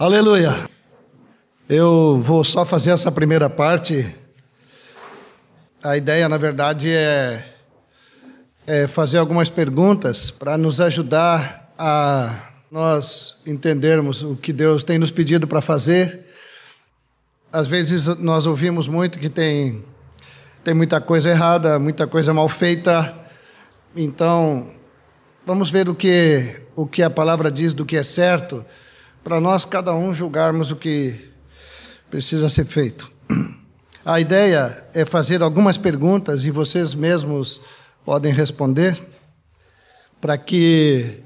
Aleluia. Eu vou só fazer essa primeira parte. A ideia, na verdade, é, é fazer algumas perguntas para nos ajudar a nós entendermos o que Deus tem nos pedido para fazer. Às vezes nós ouvimos muito que tem, tem muita coisa errada, muita coisa mal feita. Então, vamos ver o que, o que a palavra diz do que é certo para nós, cada um, julgarmos o que precisa ser feito. A ideia é fazer algumas perguntas e vocês mesmos podem responder, para que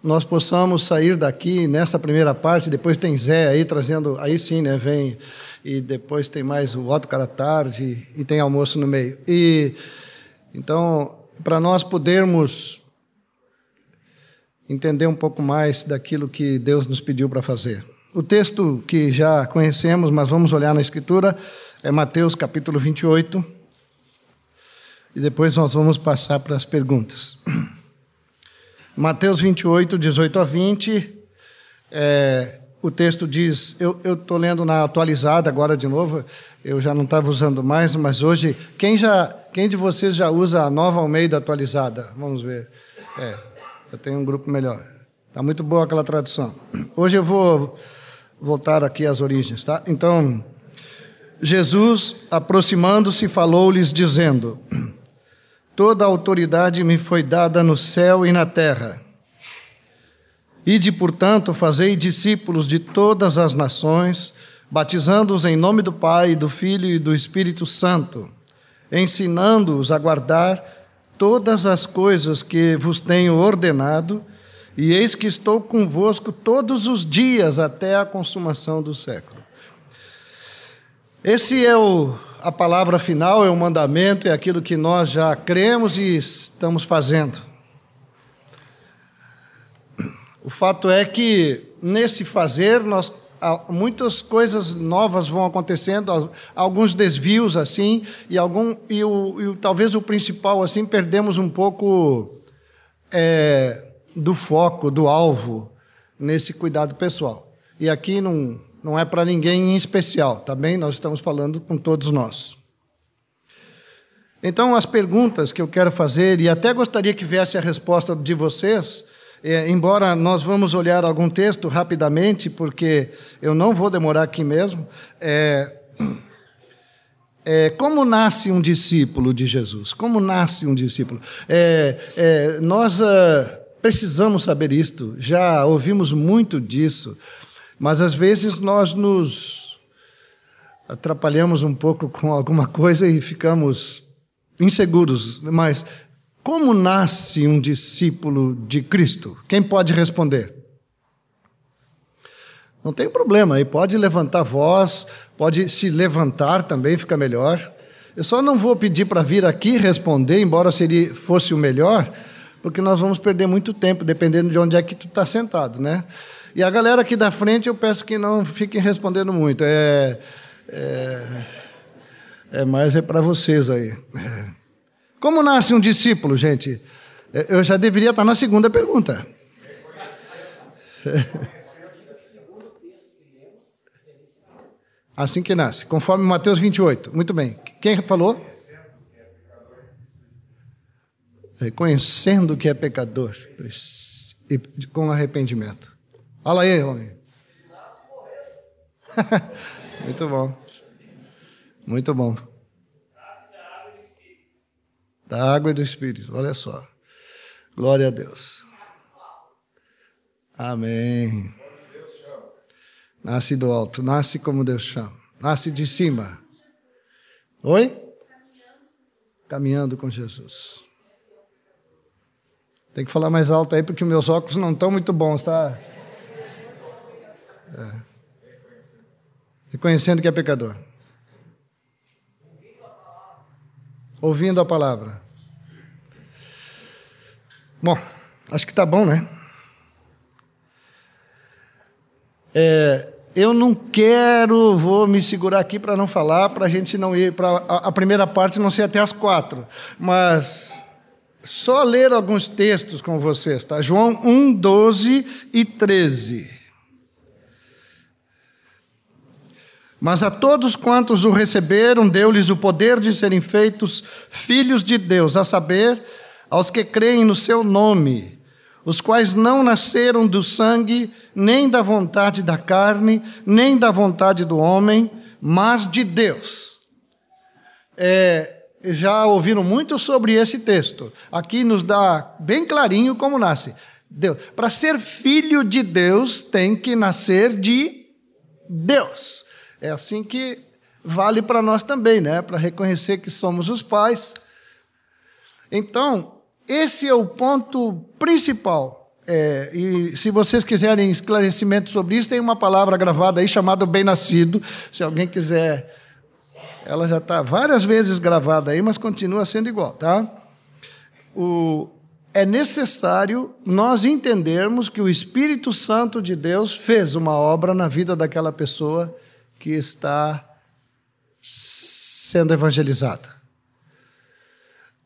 nós possamos sair daqui nessa primeira parte. Depois tem Zé aí trazendo, aí sim, né? Vem e depois tem mais o Otto cara tarde e tem almoço no meio. E então, para nós podermos entender um pouco mais daquilo que Deus nos pediu para fazer. O texto que já conhecemos, mas vamos olhar na Escritura, é Mateus capítulo 28. E depois nós vamos passar para as perguntas. Mateus 28, 18 a 20. É, o texto diz, eu estou lendo na atualizada agora de novo, eu já não estava usando mais, mas hoje, quem, já, quem de vocês já usa a nova Almeida atualizada? Vamos ver. É, eu tenho um grupo melhor. Está muito boa aquela tradução. Hoje eu vou voltar aqui às origens, tá? Então, Jesus, aproximando-se, falou-lhes, dizendo: Toda a autoridade me foi dada no céu e na terra. Ide, portanto, fazei discípulos de todas as nações, batizando-os em nome do Pai, do Filho e do Espírito Santo, ensinando-os a guardar todas as coisas que vos tenho ordenado, e eis que estou convosco todos os dias até a consumação do século. Esse é o, a palavra final, é o mandamento, é aquilo que nós já cremos e estamos fazendo. O fato é que nesse fazer nós muitas coisas novas vão acontecendo, alguns desvios assim, e algum e, o, e talvez o principal assim perdemos um pouco é, do foco, do alvo nesse cuidado pessoal. E aqui não não é para ninguém em especial, tá bem? Nós estamos falando com todos nós. Então, as perguntas que eu quero fazer, e até gostaria que viesse a resposta de vocês, é, embora nós vamos olhar algum texto rapidamente, porque eu não vou demorar aqui mesmo. É, é, como nasce um discípulo de Jesus? Como nasce um discípulo? É, é, nós uh, precisamos saber isto, já ouvimos muito disso, mas às vezes nós nos atrapalhamos um pouco com alguma coisa e ficamos inseguros. Mas como nasce um discípulo de Cristo? Quem pode responder? Não tem problema, aí pode levantar voz, pode se levantar também, fica melhor. Eu só não vou pedir para vir aqui responder, embora seria, fosse o melhor, porque nós vamos perder muito tempo, dependendo de onde é que tu está sentado, né? E a galera aqui da frente, eu peço que não fiquem respondendo muito. É, é, é mais é para vocês aí. É. Como nasce um discípulo, gente? É, eu já deveria estar na segunda pergunta. Assim que nasce, conforme Mateus 28. Muito bem. Quem falou? Reconhecendo que é pecador e com arrependimento. Fala aí, homem. Muito bom. Muito bom da água e do Espírito. Olha só. Glória a Deus. Amém. Nasce do alto, nasce como Deus chama. Nasce de cima. Oi? Caminhando com Jesus. Tem que falar mais alto aí, porque meus óculos não estão muito bons, tá? É. Reconhecendo que é pecador. Ouvindo a palavra. Bom, acho que está bom, né? É, eu não quero, vou me segurar aqui para não falar, para a gente não ir para a, primeira parte não ser até as quatro, mas só ler alguns textos com vocês, tá? João 1, 12 e 13. Mas a todos quantos o receberam, deu-lhes o poder de serem feitos filhos de Deus, a saber, aos que creem no seu nome, os quais não nasceram do sangue, nem da vontade da carne, nem da vontade do homem, mas de Deus. É, já ouviram muito sobre esse texto. Aqui nos dá bem clarinho como nasce. Para ser filho de Deus, tem que nascer de Deus. É assim que vale para nós também, né? Para reconhecer que somos os pais. Então, esse é o ponto principal. É, e se vocês quiserem esclarecimento sobre isso, tem uma palavra gravada aí chamada bem-nascido. Se alguém quiser, ela já está várias vezes gravada aí, mas continua sendo igual, tá? O, é necessário nós entendermos que o Espírito Santo de Deus fez uma obra na vida daquela pessoa que está sendo evangelizada.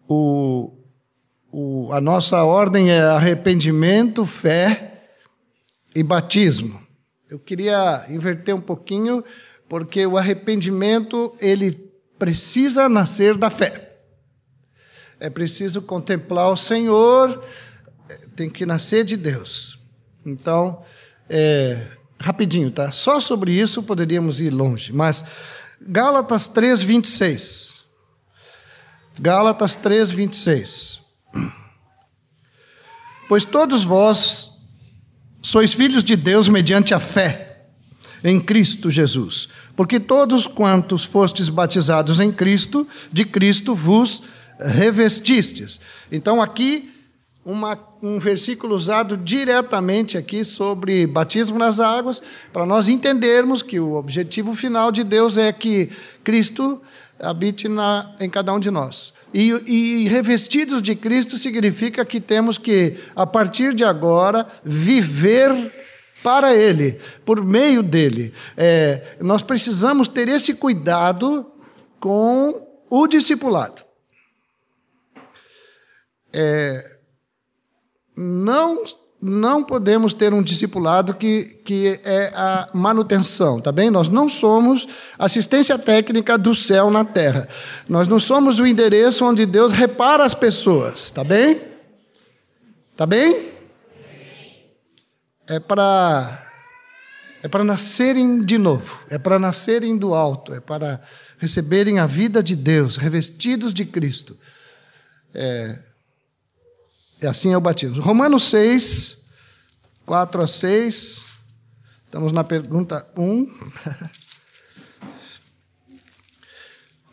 O, o, a nossa ordem é arrependimento, fé e batismo. Eu queria inverter um pouquinho, porque o arrependimento ele precisa nascer da fé. É preciso contemplar o Senhor, tem que nascer de Deus. Então, é, rapidinho, tá? Só sobre isso poderíamos ir longe, mas Gálatas 3, 26. Gálatas 3, 26. Pois todos vós sois filhos de Deus mediante a fé em Cristo Jesus. Porque todos quantos fostes batizados em Cristo, de Cristo vos revestistes. Então aqui uma, um versículo usado diretamente aqui sobre batismo nas águas, para nós entendermos que o objetivo final de Deus é que Cristo habite na, em cada um de nós. E, e revestidos de Cristo significa que temos que, a partir de agora, viver para Ele, por meio dele. É, nós precisamos ter esse cuidado com o discipulado. É, não não podemos ter um discipulado que, que é a manutenção, tá bem? Nós não somos assistência técnica do céu na terra. Nós não somos o endereço onde Deus repara as pessoas, tá bem? Tá bem? É para é para nascerem de novo, é para nascerem do alto, é para receberem a vida de Deus, revestidos de Cristo. É, é assim é o batismo. Romanos 6, 4 a 6. Estamos na pergunta 1.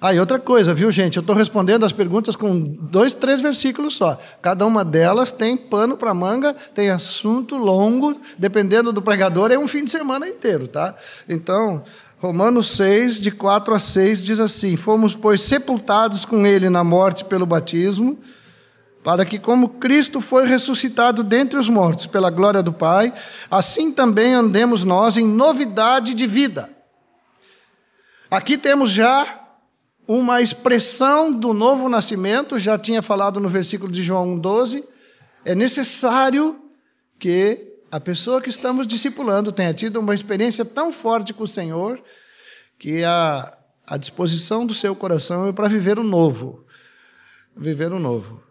Ah, e outra coisa, viu, gente? Eu estou respondendo as perguntas com dois, três versículos só. Cada uma delas tem pano para manga, tem assunto longo, dependendo do pregador, é um fim de semana inteiro, tá? Então, Romanos 6, de 4 a 6, diz assim: Fomos, pois, sepultados com ele na morte pelo batismo para que, como Cristo foi ressuscitado dentre os mortos pela glória do Pai, assim também andemos nós em novidade de vida. Aqui temos já uma expressão do novo nascimento, já tinha falado no versículo de João 12. É necessário que a pessoa que estamos discipulando tenha tido uma experiência tão forte com o Senhor que a, a disposição do seu coração é para viver o novo. Viver o novo.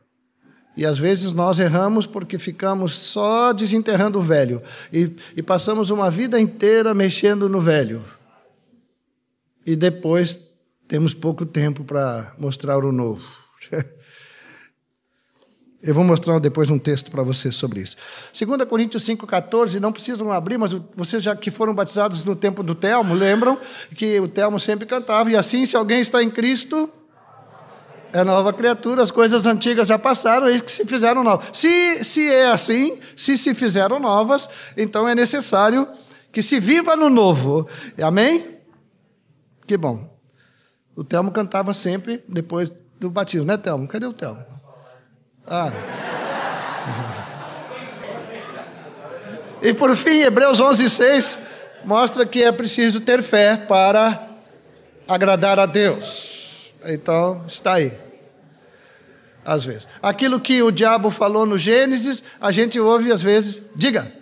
E às vezes nós erramos porque ficamos só desenterrando o velho e, e passamos uma vida inteira mexendo no velho. E depois temos pouco tempo para mostrar o novo. Eu vou mostrar depois um texto para vocês sobre isso. 2 Coríntios 5,14, não precisam abrir, mas vocês já que foram batizados no tempo do Telmo, lembram que o Telmo sempre cantava, e assim, se alguém está em Cristo, é nova criatura, as coisas antigas já passaram, eis que se fizeram novas. Se, se é assim, se se fizeram novas, então é necessário que se viva no novo. Amém? Que bom. O Telmo cantava sempre depois do batismo, né, Telmo? Cadê o Telmo? Ah. E por fim, Hebreus 11, 6 mostra que é preciso ter fé para agradar a Deus. Então, está aí. Às vezes. Aquilo que o diabo falou no Gênesis, a gente ouve às vezes. Diga.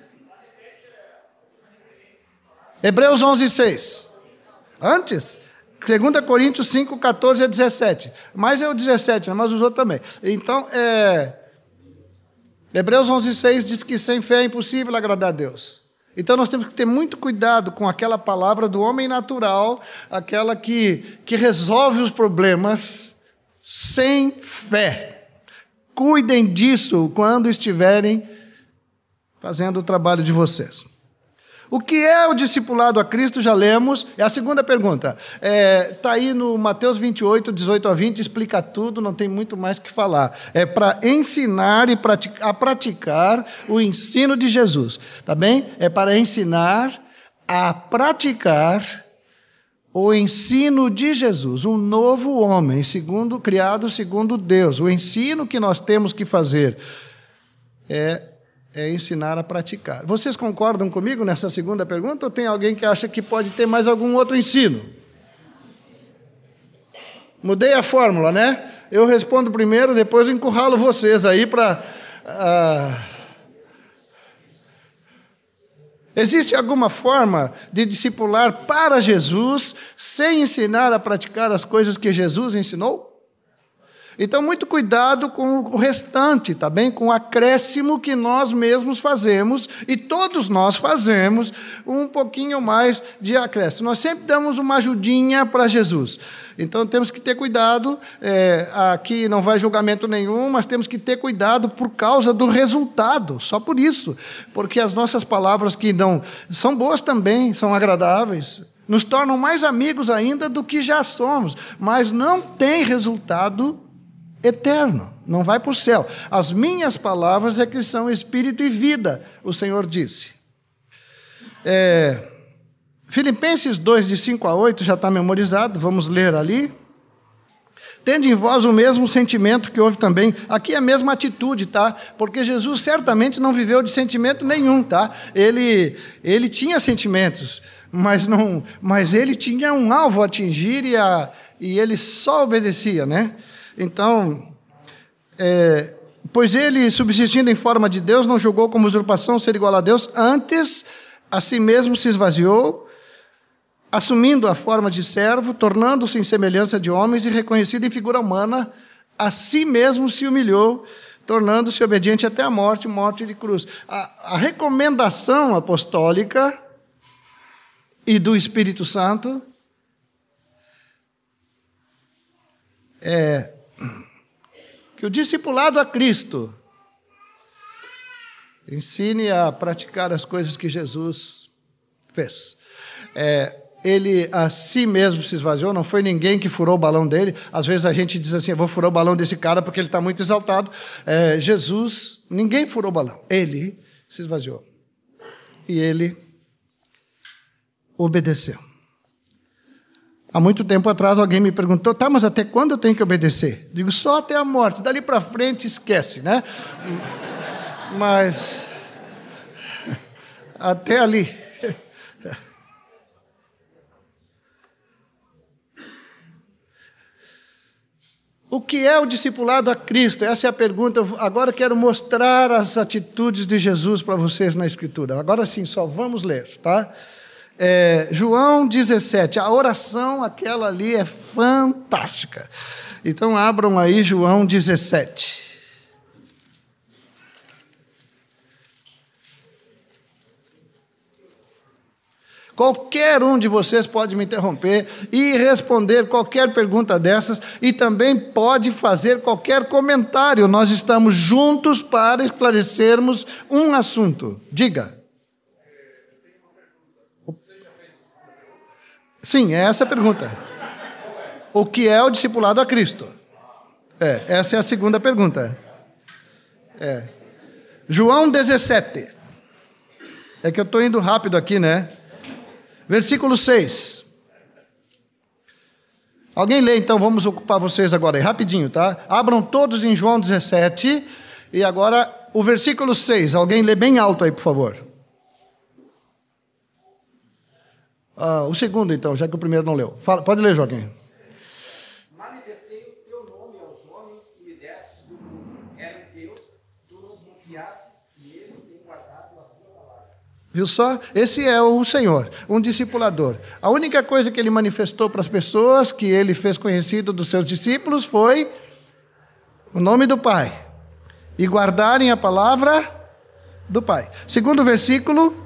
Hebreus 11, 6. Antes, 2 Coríntios 5, 14 a 17. Mas é o 17, né? mas os outros também. Então, é... Hebreus 11, 6 diz que sem fé é impossível agradar a Deus. Então nós temos que ter muito cuidado com aquela palavra do homem natural, aquela que, que resolve os problemas sem fé. Cuidem disso quando estiverem fazendo o trabalho de vocês. O que é o discipulado a Cristo? Já lemos. É a segunda pergunta. Está é, tá aí no Mateus 28, 18 a 20, explica tudo, não tem muito mais que falar. É para ensinar e praticar, a praticar o ensino de Jesus. Tá bem? É para ensinar a praticar o ensino de Jesus, um novo homem, segundo criado segundo Deus. O ensino que nós temos que fazer é é ensinar a praticar. Vocês concordam comigo nessa segunda pergunta ou tem alguém que acha que pode ter mais algum outro ensino? Mudei a fórmula, né? Eu respondo primeiro, depois encurralo vocês aí para. Uh... Existe alguma forma de discipular para Jesus sem ensinar a praticar as coisas que Jesus ensinou? Então, muito cuidado com o restante, tá bem? Com o acréscimo que nós mesmos fazemos, e todos nós fazemos um pouquinho mais de acréscimo. Nós sempre damos uma ajudinha para Jesus. Então, temos que ter cuidado. É, aqui não vai julgamento nenhum, mas temos que ter cuidado por causa do resultado, só por isso. Porque as nossas palavras que não são boas também, são agradáveis, nos tornam mais amigos ainda do que já somos, mas não tem resultado eterno, não vai para o céu. As minhas palavras é que são espírito e vida, o Senhor disse. É, Filipenses 2, de 5 a 8, já está memorizado, vamos ler ali. Tende em vós o mesmo sentimento que houve também. Aqui é a mesma atitude, tá? Porque Jesus certamente não viveu de sentimento nenhum, tá? Ele, ele tinha sentimentos, mas, não, mas ele tinha um alvo a atingir e, a, e ele só obedecia, né? Então, é, pois ele, subsistindo em forma de Deus, não julgou como usurpação ser igual a Deus, antes a si mesmo se esvaziou, assumindo a forma de servo, tornando-se em semelhança de homens e reconhecido em figura humana, a si mesmo se humilhou, tornando-se obediente até a morte, morte de cruz. A, a recomendação apostólica e do Espírito Santo é que o discipulado a Cristo ensine a praticar as coisas que Jesus fez. É, ele a si mesmo se esvaziou, não foi ninguém que furou o balão dele. Às vezes a gente diz assim: vou furar o balão desse cara porque ele está muito exaltado. É, Jesus, ninguém furou o balão, ele se esvaziou. E ele obedeceu. Há muito tempo atrás alguém me perguntou, tá, mas até quando eu tenho que obedecer? Digo, só até a morte. Dali para frente esquece, né? mas até ali. O que é o discipulado a Cristo? Essa é a pergunta. Agora quero mostrar as atitudes de Jesus para vocês na Escritura. Agora sim, só vamos ler, tá? É, João 17, a oração aquela ali é fantástica. Então abram aí João 17. Qualquer um de vocês pode me interromper e responder qualquer pergunta dessas e também pode fazer qualquer comentário. Nós estamos juntos para esclarecermos um assunto. Diga. Sim, é essa a pergunta. O que é o discipulado a Cristo? É, essa é a segunda pergunta. É. João 17. É que eu estou indo rápido aqui, né? Versículo 6. Alguém lê, então, vamos ocupar vocês agora aí, rapidinho, tá? Abram todos em João 17. E agora o versículo 6. Alguém lê bem alto aí, por favor. Ah, o segundo, então, já que o primeiro não leu. Fala, pode ler, Joaquim. Manifestei o teu nome aos homens que me destes do mundo. Eram teus, tu nos confiastes e eles têm guardado a tua palavra. Viu só? Esse é o Senhor, um discipulador. A única coisa que ele manifestou para as pessoas, que ele fez conhecido dos seus discípulos, foi o nome do Pai. E guardarem a palavra do Pai. Segundo versículo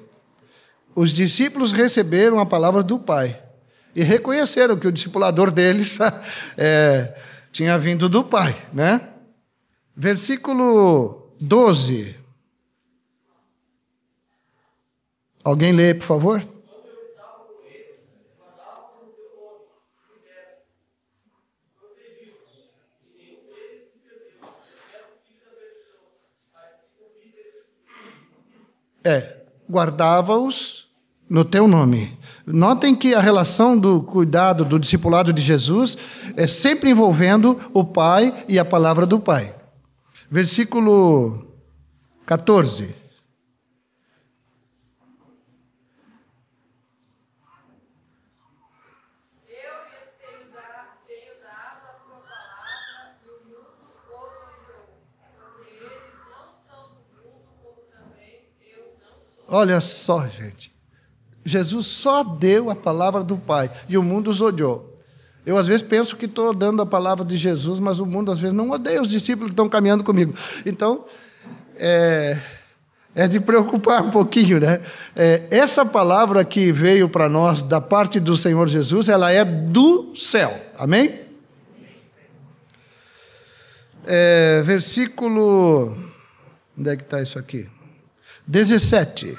Os discípulos receberam a palavra do Pai e reconheceram que o discipulador deles é, tinha vindo do Pai, né? Versículo 12. Alguém lê, por favor? É, guardava-os no teu nome. Notem que a relação do cuidado do discipulado de Jesus é sempre envolvendo o Pai e a palavra do Pai. Versículo 14. Olha só, gente. Jesus só deu a palavra do Pai e o mundo os odiou. Eu às vezes penso que estou dando a palavra de Jesus, mas o mundo às vezes não odeia os discípulos que estão caminhando comigo. Então, é, é de preocupar um pouquinho, né? É, essa palavra que veio para nós da parte do Senhor Jesus, ela é do céu. Amém? É, versículo. Onde é que está isso aqui? 17.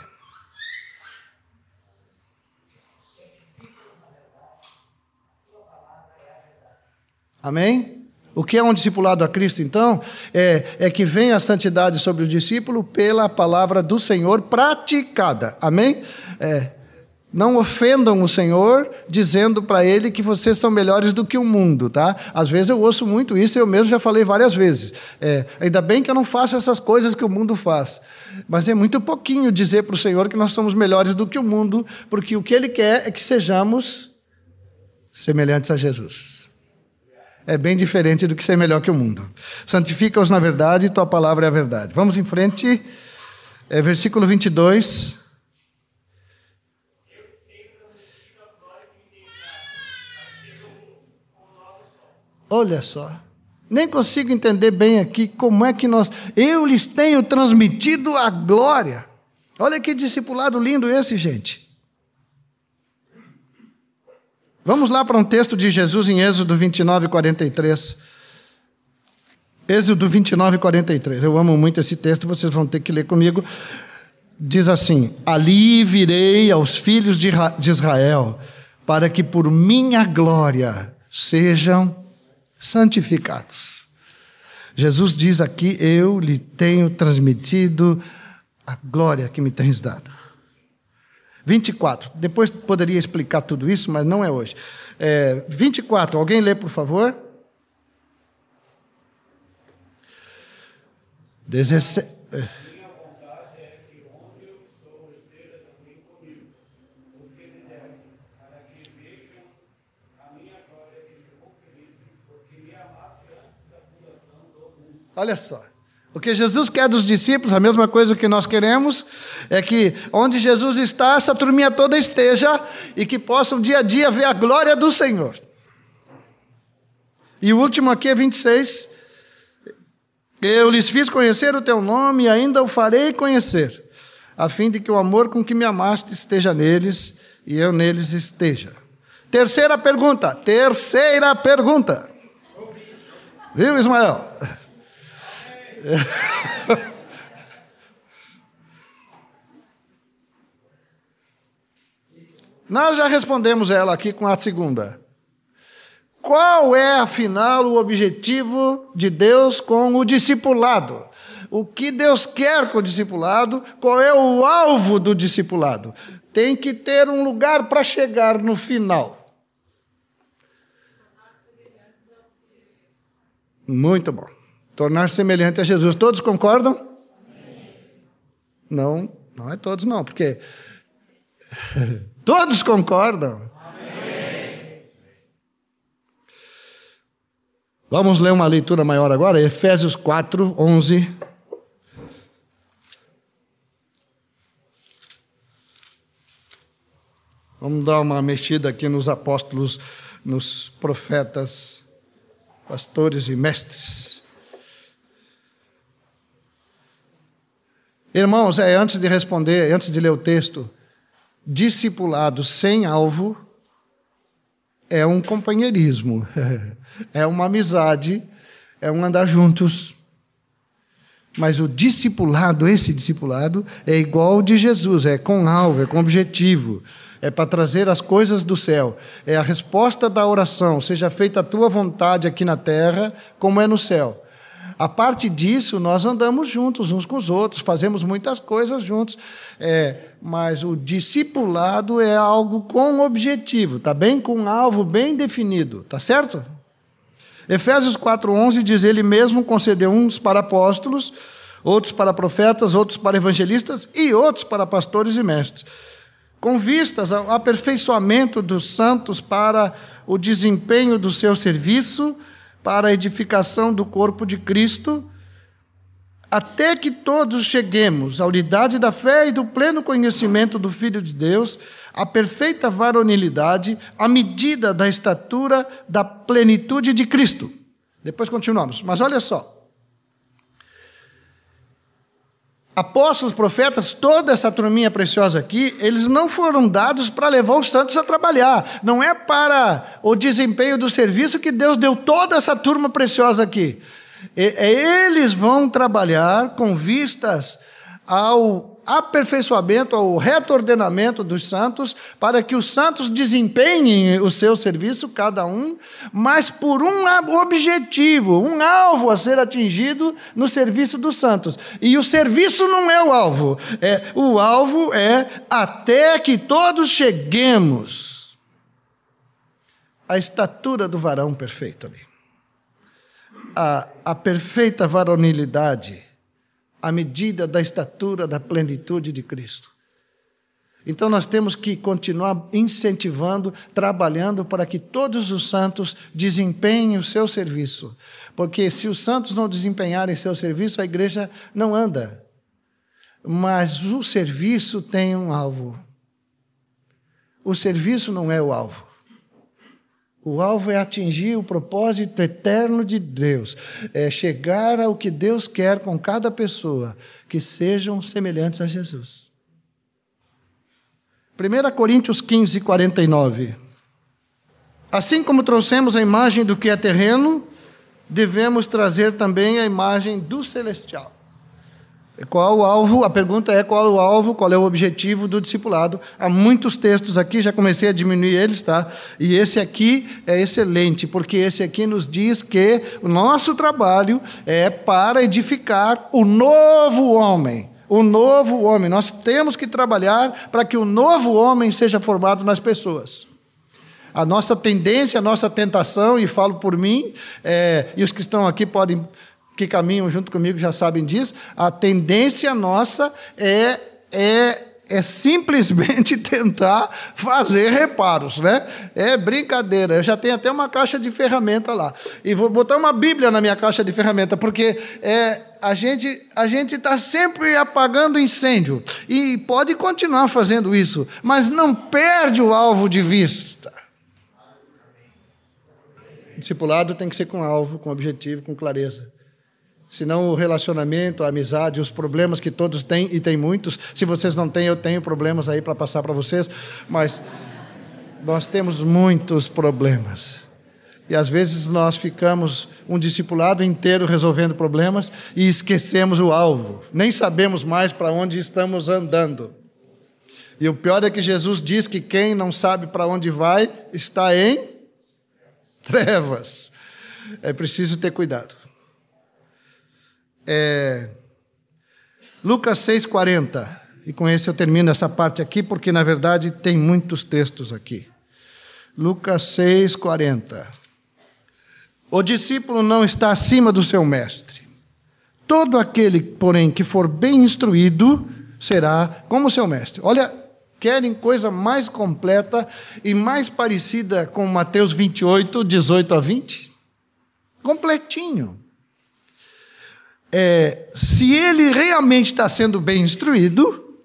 Amém? O que é um discipulado a Cristo, então? É, é que vem a santidade sobre o discípulo pela palavra do Senhor praticada. Amém? É, não ofendam o Senhor dizendo para ele que vocês são melhores do que o mundo, tá? Às vezes eu ouço muito isso, eu mesmo já falei várias vezes. É, ainda bem que eu não faço essas coisas que o mundo faz. Mas é muito pouquinho dizer para o Senhor que nós somos melhores do que o mundo, porque o que Ele quer é que sejamos semelhantes a Jesus. É bem diferente do que ser melhor que o mundo. Santifica-os na verdade, tua palavra é a verdade. Vamos em frente, é, versículo 22. Olha só. Nem consigo entender bem aqui como é que nós. Eu lhes tenho transmitido a glória. Olha que discipulado lindo esse, gente. Vamos lá para um texto de Jesus em Êxodo 29, 43. Êxodo 29, 43. Eu amo muito esse texto, vocês vão ter que ler comigo. Diz assim: Ali virei aos filhos de Israel, para que por minha glória sejam santificados. Jesus diz aqui: Eu lhe tenho transmitido a glória que me tens dado. 24. Depois poderia explicar tudo isso, mas não é hoje. É, 24. Alguém lê, por favor? 17. Olha só. O que Jesus quer dos discípulos, a mesma coisa que nós queremos, é que onde Jesus está, essa turminha toda esteja e que possam dia a dia ver a glória do Senhor. E o último aqui é 26. Eu lhes fiz conhecer o teu nome e ainda o farei conhecer, a fim de que o amor com que me amaste esteja neles e eu neles esteja. Terceira pergunta, terceira pergunta. Viu, Ismael? Nós já respondemos ela aqui com a segunda. Qual é, afinal, o objetivo de Deus com o discipulado? o que Deus quer com o discipulado, qual é o alvo do discipulado. Tem que ter um lugar para chegar no final. Muito bom. Tornar semelhante a Jesus. Todos concordam? Não, não é todos não, porque todos concordam. Vamos ler uma leitura maior agora, Efésios 4, 11. Vamos dar uma mexida aqui nos apóstolos, nos profetas, pastores e mestres. Irmãos, é, antes de responder, antes de ler o texto, discipulado sem alvo é um companheirismo, é uma amizade, é um andar juntos. Mas o discipulado, esse discipulado, é igual ao de Jesus, é com alvo, é com objetivo, é para trazer as coisas do céu. É a resposta da oração, seja feita a tua vontade aqui na terra, como é no céu. A parte disso, nós andamos juntos uns com os outros, fazemos muitas coisas juntos, é, mas o discipulado é algo com objetivo, tá bem? Com um alvo bem definido, tá certo? Efésios 4:11 diz ele mesmo concedeu uns para apóstolos, outros para profetas, outros para evangelistas e outros para pastores e mestres, com vistas ao aperfeiçoamento dos santos para o desempenho do seu serviço para a edificação do corpo de Cristo, até que todos cheguemos à unidade da fé e do pleno conhecimento do Filho de Deus, à perfeita varonilidade, à medida da estatura da plenitude de Cristo. Depois continuamos. Mas olha só. Apóstolos, profetas, toda essa turminha preciosa aqui, eles não foram dados para levar os santos a trabalhar. Não é para o desempenho do serviço que Deus deu toda essa turma preciosa aqui. É, eles vão trabalhar com vistas ao aperfeiçoamento, ao retordenamento dos santos, para que os santos desempenhem o seu serviço, cada um, mas por um objetivo, um alvo a ser atingido no serviço dos santos. E o serviço não é o alvo, é, o alvo é até que todos cheguemos à estatura do varão perfeito ali. A, a perfeita varonilidade à medida da estatura da plenitude de Cristo. Então nós temos que continuar incentivando, trabalhando para que todos os santos desempenhem o seu serviço. Porque se os santos não desempenharem seu serviço, a igreja não anda. Mas o serviço tem um alvo. O serviço não é o alvo. O alvo é atingir o propósito eterno de Deus, é chegar ao que Deus quer com cada pessoa, que sejam semelhantes a Jesus. 1 Coríntios 15, 49. Assim como trouxemos a imagem do que é terreno, devemos trazer também a imagem do celestial. Qual o alvo? A pergunta é qual o alvo, qual é o objetivo do discipulado. Há muitos textos aqui, já comecei a diminuir eles, tá? E esse aqui é excelente, porque esse aqui nos diz que o nosso trabalho é para edificar o novo homem. O novo homem. Nós temos que trabalhar para que o novo homem seja formado nas pessoas. A nossa tendência, a nossa tentação, e falo por mim, é, e os que estão aqui podem que caminham junto comigo já sabem disso, a tendência nossa é, é, é simplesmente tentar fazer reparos, né? É brincadeira. Eu já tenho até uma caixa de ferramenta lá. E vou botar uma Bíblia na minha caixa de ferramenta, porque é, a gente a gente está sempre apagando incêndio. E pode continuar fazendo isso, mas não perde o alvo de vista. Discipulado tem que ser com alvo, com objetivo, com clareza senão o relacionamento, a amizade, os problemas que todos têm, e tem muitos. Se vocês não têm, eu tenho problemas aí para passar para vocês, mas nós temos muitos problemas. E às vezes nós ficamos um discipulado inteiro resolvendo problemas e esquecemos o alvo, nem sabemos mais para onde estamos andando. E o pior é que Jesus diz que quem não sabe para onde vai está em trevas. É preciso ter cuidado. É, Lucas 6,40. E com esse eu termino essa parte aqui, porque na verdade tem muitos textos aqui. Lucas 6,40. O discípulo não está acima do seu mestre. Todo aquele, porém, que for bem instruído, será como seu mestre. Olha, querem coisa mais completa e mais parecida com Mateus 28, 18 a 20? Completinho. É, se ele realmente está sendo bem instruído,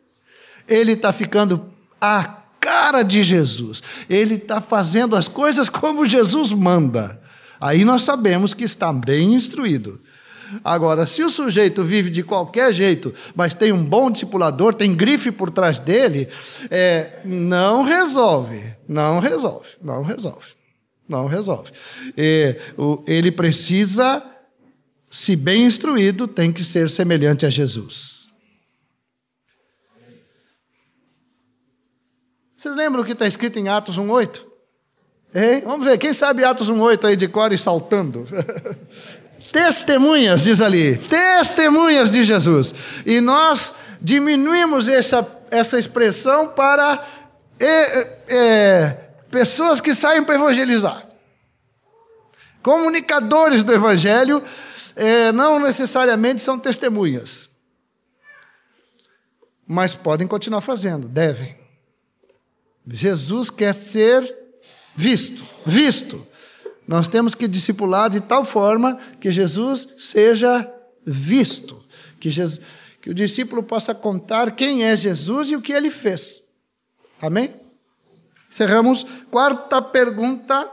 ele está ficando a cara de Jesus. Ele está fazendo as coisas como Jesus manda. Aí nós sabemos que está bem instruído. Agora, se o sujeito vive de qualquer jeito, mas tem um bom discipulador, tem grife por trás dele, é, não resolve, não resolve, não resolve, não resolve. É, o, ele precisa, se bem instruído, tem que ser semelhante a Jesus. Vocês lembram o que está escrito em Atos 1,8? Hein? Vamos ver, quem sabe Atos 1,8 aí de cor e saltando? Testemunhas, diz ali, testemunhas de Jesus. E nós diminuímos essa, essa expressão para é, é, pessoas que saem para evangelizar. Comunicadores do evangelho é, não necessariamente são testemunhas, mas podem continuar fazendo, devem. Jesus quer ser visto, visto. Nós temos que discipular de tal forma que Jesus seja visto, que, Jesus, que o discípulo possa contar quem é Jesus e o que ele fez. Amém? Cerramos. Quarta pergunta.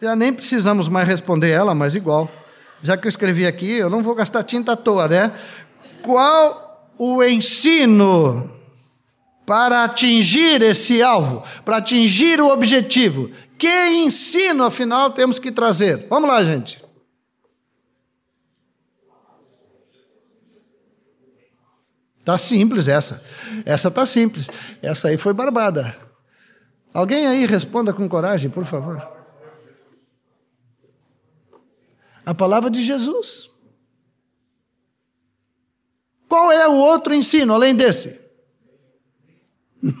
Já nem precisamos mais responder ela, mas igual. Já que eu escrevi aqui, eu não vou gastar tinta à toa, né? Qual o ensino para atingir esse alvo, para atingir o objetivo. Que ensino, afinal, temos que trazer? Vamos lá, gente. Tá simples essa. Essa tá simples. Essa aí foi barbada. Alguém aí responda com coragem, por favor. A palavra de Jesus. Qual é o outro ensino além desse?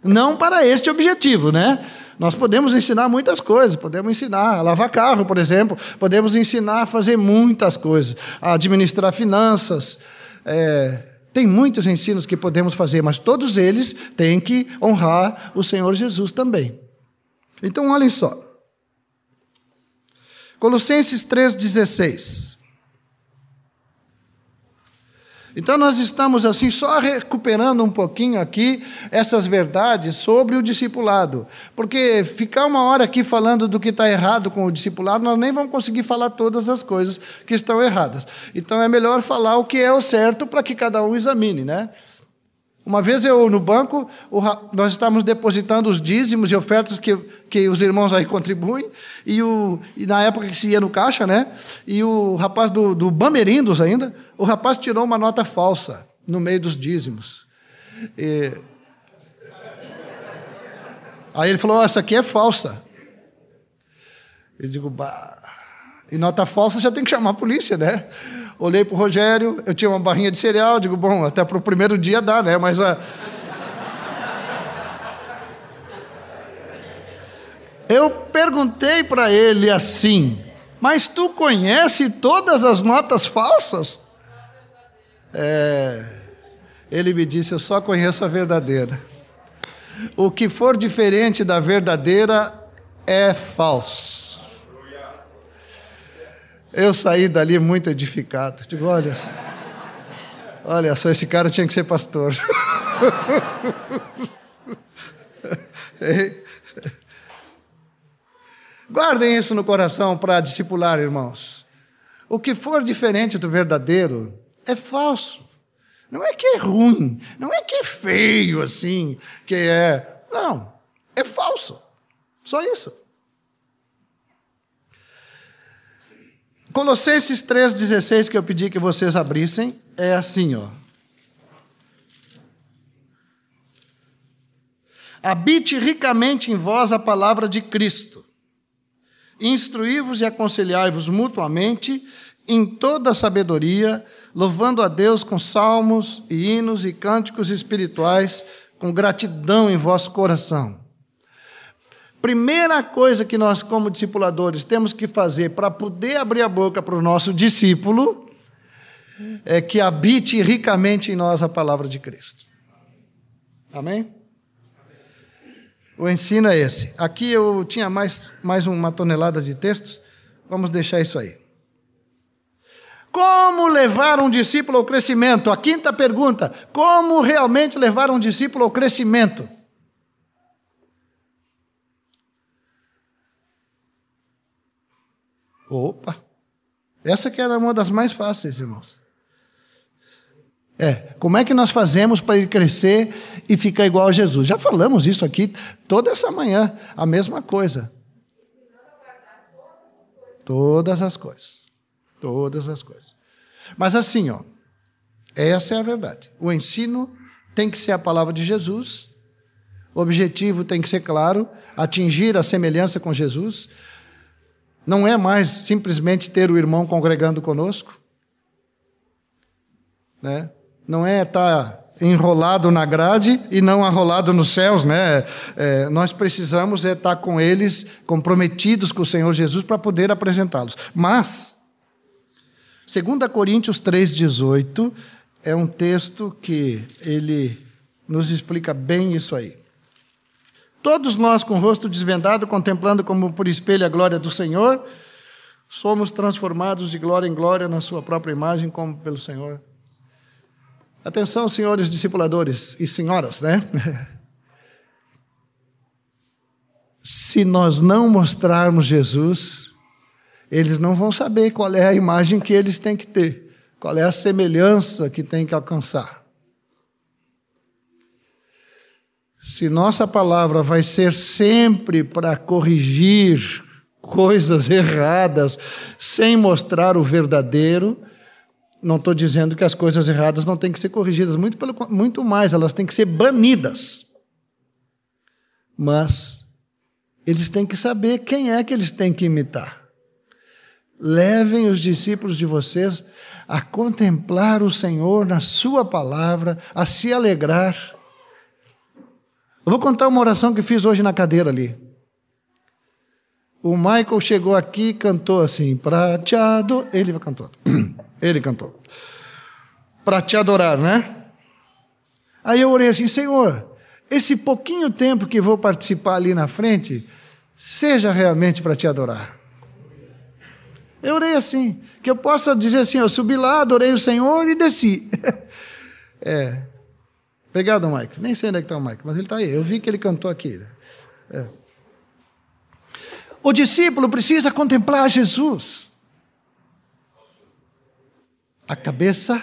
Não para este objetivo, né? Nós podemos ensinar muitas coisas, podemos ensinar a lavar carro, por exemplo, podemos ensinar a fazer muitas coisas, a administrar finanças. É, tem muitos ensinos que podemos fazer, mas todos eles têm que honrar o Senhor Jesus também. Então, olhem só. Colossenses 3,16. Então nós estamos assim só recuperando um pouquinho aqui essas verdades sobre o discipulado, porque ficar uma hora aqui falando do que está errado com o discipulado, nós nem vamos conseguir falar todas as coisas que estão erradas. Então é melhor falar o que é o certo para que cada um examine, né? Uma vez eu no banco, nós estávamos depositando os dízimos e ofertas que, que os irmãos aí contribuem, e, o, e na época que se ia no caixa, né? E o rapaz do, do Bamerindos ainda, o rapaz tirou uma nota falsa no meio dos dízimos. E... Aí ele falou: oh, essa aqui é falsa. Eu digo, bah. E nota falsa já tem que chamar a polícia, né? Olhei para o Rogério, eu tinha uma barrinha de cereal, digo, bom, até para o primeiro dia dá, né? Mas a. Eu perguntei para ele assim, mas tu conhece todas as notas falsas? É, ele me disse, eu só conheço a verdadeira. O que for diferente da verdadeira é falso. Eu saí dali muito edificado. Digo, olha, olha só, esse cara tinha que ser pastor. Guardem isso no coração para discipular, irmãos. O que for diferente do verdadeiro é falso. Não é que é ruim, não é que é feio assim, que é. Não, é falso. Só isso. Colossenses 3,16, que eu pedi que vocês abrissem, é assim, ó. Habite ricamente em vós a palavra de Cristo, Instruí-vos e aconselhai-vos mutuamente em toda sabedoria, louvando a Deus com salmos e hinos e cânticos espirituais, com gratidão em vosso coração. Primeira coisa que nós, como discipuladores, temos que fazer para poder abrir a boca para o nosso discípulo é que habite ricamente em nós a palavra de Cristo. Amém? O ensino é esse. Aqui eu tinha mais, mais uma tonelada de textos, vamos deixar isso aí. Como levar um discípulo ao crescimento? A quinta pergunta: como realmente levar um discípulo ao crescimento? Opa! Essa que era uma das mais fáceis, irmãos. É, como é que nós fazemos para ele crescer e ficar igual a Jesus? Já falamos isso aqui toda essa manhã, a mesma coisa. Todas as coisas. Todas as coisas. Mas assim, ó, essa é a verdade. O ensino tem que ser a palavra de Jesus. O objetivo tem que ser claro, atingir a semelhança com Jesus. Não é mais simplesmente ter o irmão congregando conosco, né? não é estar enrolado na grade e não arrolado nos céus, né? É, nós precisamos é estar com eles comprometidos com o Senhor Jesus para poder apresentá-los. Mas 2 Coríntios 3:18 é um texto que ele nos explica bem isso aí. Todos nós com o rosto desvendado, contemplando como por espelho a glória do Senhor, somos transformados de glória em glória na sua própria imagem, como pelo Senhor Atenção, senhores discipuladores e senhoras, né? Se nós não mostrarmos Jesus, eles não vão saber qual é a imagem que eles têm que ter, qual é a semelhança que têm que alcançar. Se nossa palavra vai ser sempre para corrigir coisas erradas, sem mostrar o verdadeiro, não estou dizendo que as coisas erradas não têm que ser corrigidas, muito, pelo, muito mais, elas têm que ser banidas. Mas eles têm que saber quem é que eles têm que imitar. Levem os discípulos de vocês a contemplar o Senhor na Sua palavra, a se alegrar. Eu vou contar uma oração que fiz hoje na cadeira ali. O Michael chegou aqui e cantou assim, prateado. Ele cantou. Ele cantou. Para te adorar, né? Aí eu orei assim, Senhor, esse pouquinho tempo que vou participar ali na frente, seja realmente para te adorar. Eu orei assim, que eu possa dizer assim, eu subi lá, adorei o Senhor e desci. é. Obrigado, Mike. Nem sei onde é que está o Mike, mas ele está aí. Eu vi que ele cantou aqui. É. O discípulo precisa contemplar Jesus. A cabeça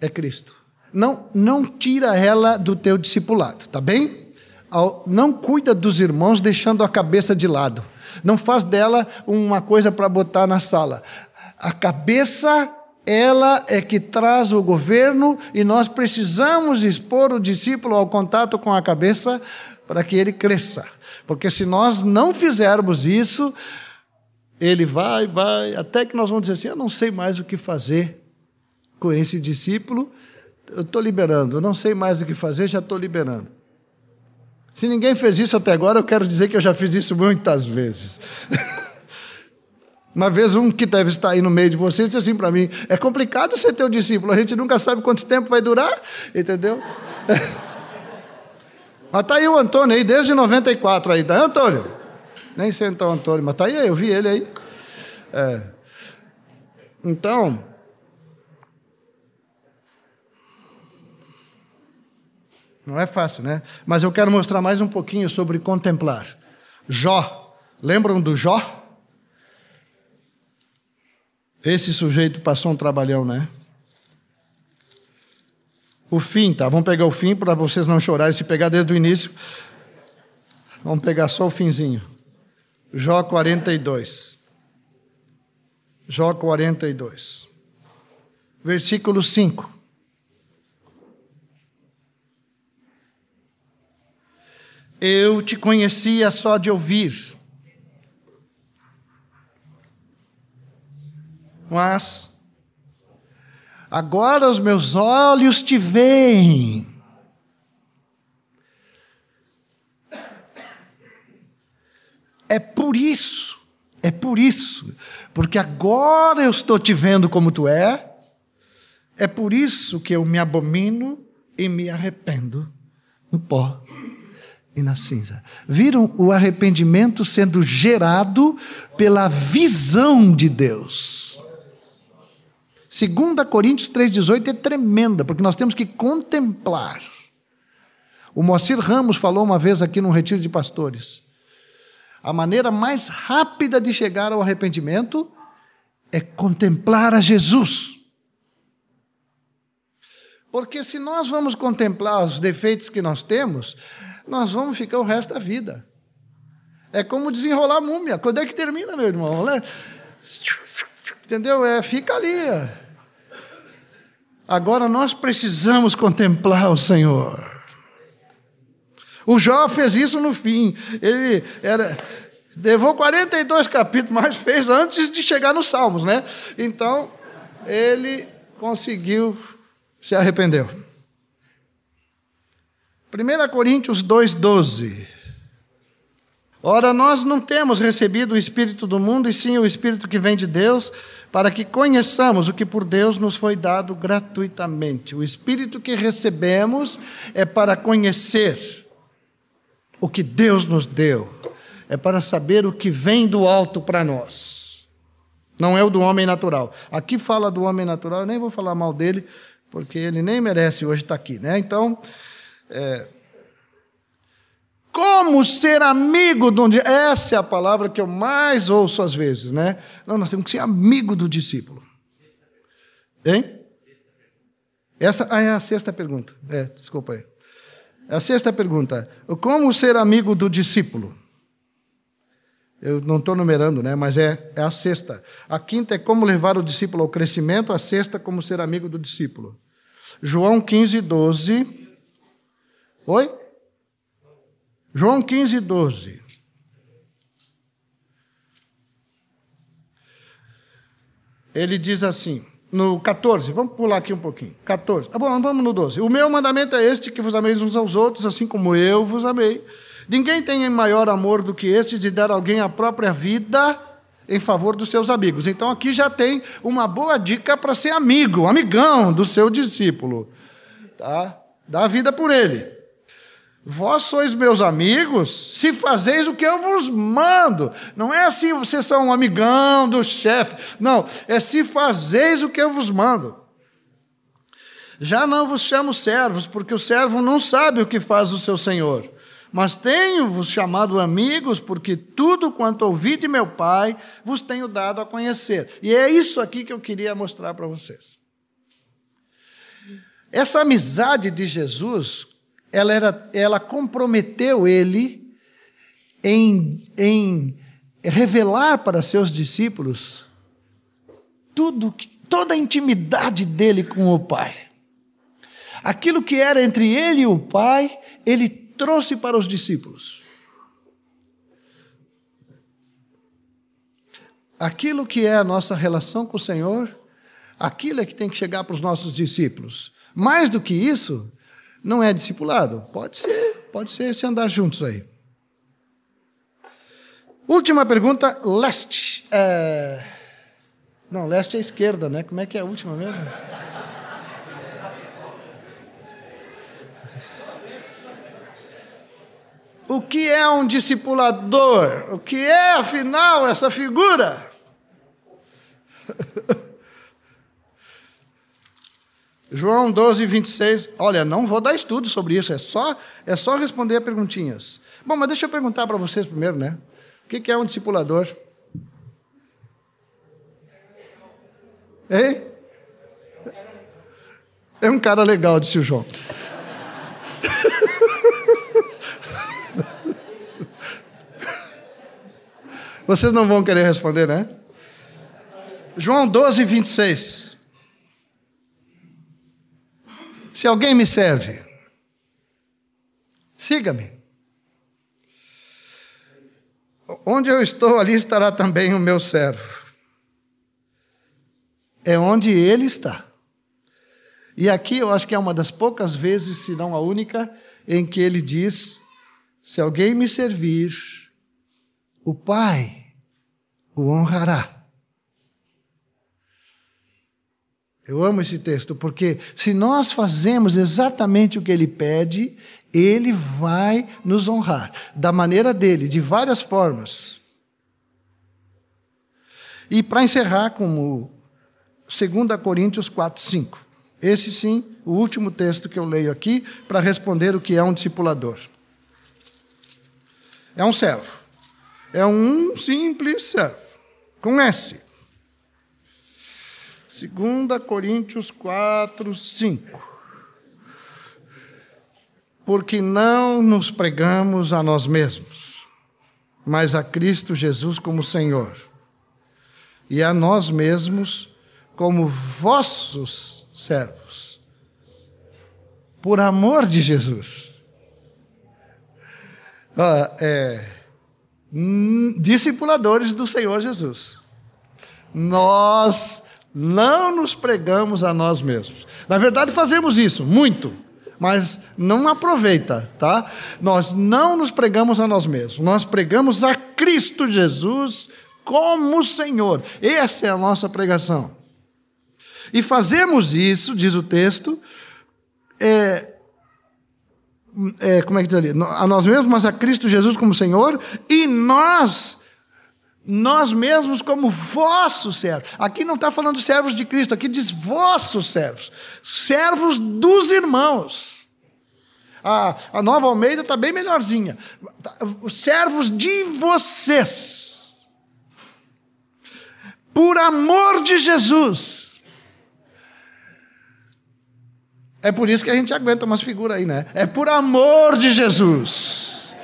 é Cristo. Não, não tira ela do teu discipulado, tá bem? Não cuida dos irmãos deixando a cabeça de lado. Não faz dela uma coisa para botar na sala. A cabeça, ela é que traz o governo e nós precisamos expor o discípulo ao contato com a cabeça para que ele cresça. Porque se nós não fizermos isso, ele vai, vai, até que nós vamos dizer assim: eu não sei mais o que fazer com esse discípulo, eu estou liberando, eu não sei mais o que fazer, já estou liberando. Se ninguém fez isso até agora, eu quero dizer que eu já fiz isso muitas vezes. Uma vez um que deve estar aí no meio de vocês disse assim para mim: é complicado ser teu discípulo, a gente nunca sabe quanto tempo vai durar, entendeu? Mas está aí o Antônio aí, desde 94 aí, tá, Antônio? Nem sei então Antônio, mas está aí, eu vi ele aí. É. Então, não é fácil, né? Mas eu quero mostrar mais um pouquinho sobre contemplar. Jó, lembram do Jó? Esse sujeito passou um trabalhão, né? O fim, tá? Vamos pegar o fim para vocês não chorarem. Se pegar desde o início, vamos pegar só o finzinho. Jó 42. Jó 42. Versículo 5. Eu te conhecia só de ouvir. Mas agora os meus olhos te veem. É por isso, é por isso, porque agora eu estou te vendo como tu é, é por isso que eu me abomino e me arrependo no pó e na cinza. Viram o arrependimento sendo gerado pela visão de Deus. 2 Coríntios 3,18 é tremenda, porque nós temos que contemplar. O Moacir Ramos falou uma vez aqui num retiro de pastores. A maneira mais rápida de chegar ao arrependimento é contemplar a Jesus. Porque se nós vamos contemplar os defeitos que nós temos, nós vamos ficar o resto da vida. É como desenrolar múmia. Quando é que termina, meu irmão? Né? Entendeu? É, fica ali. Agora nós precisamos contemplar o Senhor. O Jó fez isso no fim. Ele era, levou 42 capítulos, mas fez antes de chegar nos Salmos, né? Então, ele conseguiu, se arrependeu. 1 Coríntios 2,12. Ora, nós não temos recebido o Espírito do mundo, e sim o Espírito que vem de Deus, para que conheçamos o que por Deus nos foi dado gratuitamente. O Espírito que recebemos é para conhecer o que Deus nos deu, é para saber o que vem do alto para nós. Não é o do homem natural. Aqui fala do homem natural, eu nem vou falar mal dele, porque ele nem merece hoje estar aqui, né? Então, é, como ser amigo do Essa é a palavra que eu mais ouço às vezes, né? Não, nós temos que ser amigo do discípulo. Hein? Essa ah, é a sexta pergunta. É, desculpa aí. A sexta pergunta: como ser amigo do discípulo? Eu não estou numerando, né? Mas é, é a sexta. A quinta é como levar o discípulo ao crescimento. A sexta, como ser amigo do discípulo. João 15, 12. Oi? João 15, 12. Ele diz assim, no 14, vamos pular aqui um pouquinho. 14. Ah, bom, vamos no 12. O meu mandamento é este: que vos ameis uns aos outros, assim como eu vos amei. Ninguém tem maior amor do que este de dar alguém a própria vida em favor dos seus amigos. Então aqui já tem uma boa dica para ser amigo, amigão do seu discípulo. Tá? Dá a vida por ele. Vós sois meus amigos, se fazeis o que eu vos mando. Não é assim, vocês são um amigão do chefe. Não, é se fazeis o que eu vos mando. Já não vos chamo servos, porque o servo não sabe o que faz o seu senhor. Mas tenho-vos chamado amigos, porque tudo quanto ouvi de meu Pai vos tenho dado a conhecer. E é isso aqui que eu queria mostrar para vocês. Essa amizade de Jesus ela, era, ela comprometeu ele em, em revelar para seus discípulos tudo, toda a intimidade dele com o Pai. Aquilo que era entre ele e o Pai, ele trouxe para os discípulos. Aquilo que é a nossa relação com o Senhor, aquilo é que tem que chegar para os nossos discípulos. Mais do que isso, não é discipulado? Pode ser, pode ser se andar juntos aí. Última pergunta, leste. É... Não, leste é esquerda, né? Como é que é a última mesmo? O que é um discipulador? O que é, afinal, essa figura? João 12, 26. Olha, não vou dar estudo sobre isso, é só, é só responder perguntinhas. Bom, mas deixa eu perguntar para vocês primeiro, né? O que é um discipulador? Hein? É um cara legal, disse o João. Vocês não vão querer responder, né? João 12, 26. Se alguém me serve, siga-me. Onde eu estou, ali estará também o meu servo. é onde ele está. E aqui eu acho que é uma das poucas vezes, se não a única, em que ele diz: Se alguém me servir, o Pai o honrará. Eu amo esse texto, porque se nós fazemos exatamente o que ele pede, ele vai nos honrar, da maneira dele, de várias formas. E para encerrar, como 2 Coríntios 4, 5. Esse sim, o último texto que eu leio aqui, para responder o que é um discipulador. É um servo. É um simples servo, com S. 2 Coríntios 4, 5. Porque não nos pregamos a nós mesmos, mas a Cristo Jesus como Senhor, e a nós mesmos como vossos servos, por amor de Jesus. Ah, é, discipuladores do Senhor Jesus. Nós não nos pregamos a nós mesmos. Na verdade, fazemos isso muito, mas não aproveita, tá? Nós não nos pregamos a nós mesmos, nós pregamos a Cristo Jesus como Senhor. Essa é a nossa pregação. E fazemos isso, diz o texto, é, é, como é que diz ali? A nós mesmos, mas a Cristo Jesus como Senhor, e nós nós mesmos como vossos servos. Aqui não está falando de servos de Cristo, aqui diz vossos servos, servos dos irmãos. A, a nova Almeida está bem melhorzinha. Servos de vocês. Por amor de Jesus. É por isso que a gente aguenta umas figuras aí, né? É por amor de Jesus.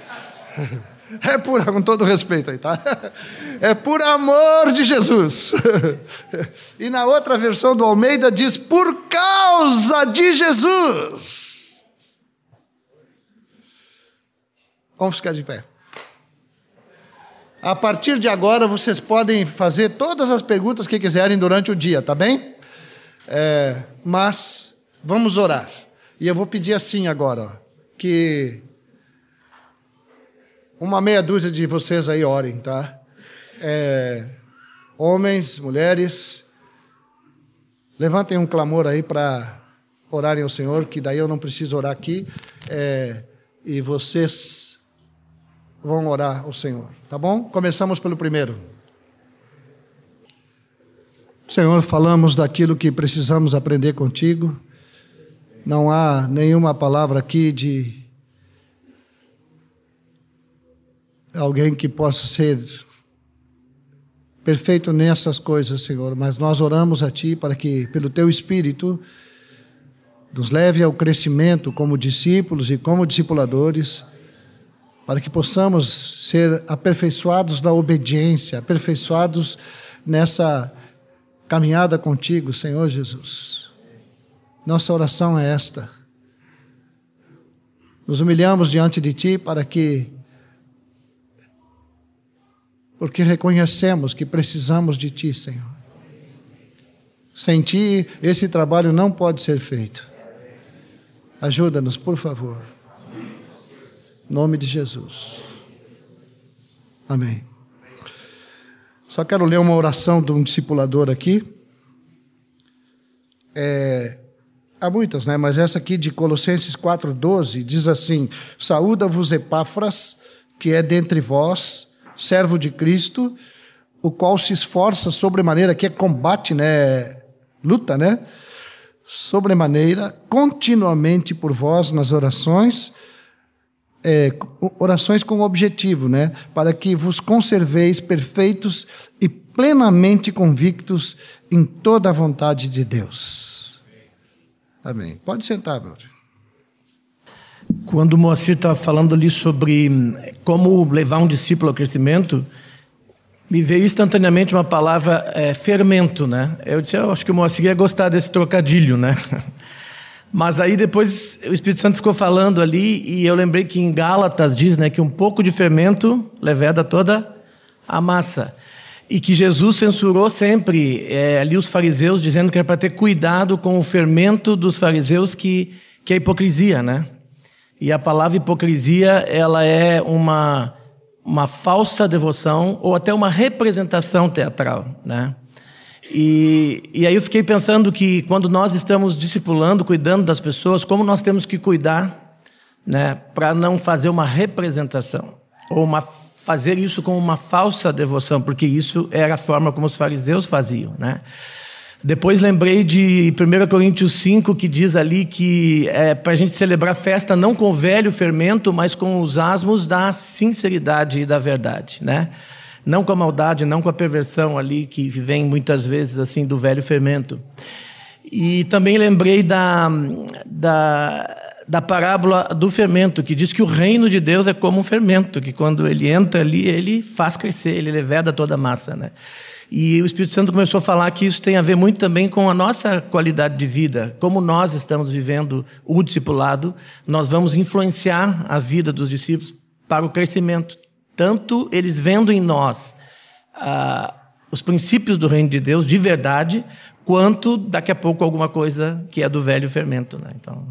É por, com todo respeito aí, tá? É por amor de Jesus. E na outra versão do Almeida diz por causa de Jesus. Vamos ficar de pé. A partir de agora vocês podem fazer todas as perguntas que quiserem durante o dia, tá bem? É, mas vamos orar. E eu vou pedir assim agora, ó, que uma meia dúzia de vocês aí orem, tá? É, homens, mulheres, levantem um clamor aí para orarem ao Senhor, que daí eu não preciso orar aqui, é, e vocês vão orar ao Senhor, tá bom? Começamos pelo primeiro. Senhor, falamos daquilo que precisamos aprender contigo. Não há nenhuma palavra aqui de alguém que possa ser perfeito nessas coisas, Senhor, mas nós oramos a Ti para que, pelo Teu Espírito, nos leve ao crescimento como discípulos e como discipuladores, para que possamos ser aperfeiçoados na obediência, aperfeiçoados nessa caminhada contigo, Senhor Jesus. Nossa oração é esta. Nos humilhamos diante de Ti para que porque reconhecemos que precisamos de Ti, Senhor. Sem Ti, esse trabalho não pode ser feito. Ajuda-nos, por favor. Em nome de Jesus. Amém. Só quero ler uma oração de um discipulador aqui. É, há muitas, né? Mas essa aqui de Colossenses 4,12 diz assim: Saúda-vos, Epáfras, que é dentre vós servo de Cristo, o qual se esforça sobremaneira, que é combate, né? Luta, né? Sobremaneira, continuamente por vós nas orações, é, orações com objetivo, né? Para que vos conserveis perfeitos e plenamente convictos em toda a vontade de Deus. Amém. Pode sentar, irmão. Quando o Moacir estava falando ali sobre como levar um discípulo ao crescimento, me veio instantaneamente uma palavra é, fermento, né? Eu disse, eu acho que o Moacir ia gostar desse trocadilho, né? Mas aí depois o Espírito Santo ficou falando ali e eu lembrei que em Gálatas diz, né, que um pouco de fermento leveda toda a massa. e que Jesus censurou sempre é, ali os fariseus, dizendo que era para ter cuidado com o fermento dos fariseus, que, que é a hipocrisia, né? E a palavra hipocrisia, ela é uma, uma falsa devoção ou até uma representação teatral, né? E, e aí eu fiquei pensando que quando nós estamos discipulando, cuidando das pessoas, como nós temos que cuidar, né, para não fazer uma representação ou uma fazer isso com uma falsa devoção, porque isso era a forma como os fariseus faziam, né? Depois lembrei de 1 Coríntios 5, que diz ali que é para a gente celebrar festa não com o velho fermento, mas com os asmos da sinceridade e da verdade, né? Não com a maldade, não com a perversão ali que vem muitas vezes assim do velho fermento. E também lembrei da, da da parábola do fermento, que diz que o reino de Deus é como um fermento, que quando ele entra ali, ele faz crescer, ele leveda toda a massa, né? E o Espírito Santo começou a falar que isso tem a ver muito também com a nossa qualidade de vida, como nós estamos vivendo o discipulado, nós vamos influenciar a vida dos discípulos para o crescimento, tanto eles vendo em nós ah, os princípios do reino de Deus de verdade, quanto daqui a pouco alguma coisa que é do velho fermento, né? Então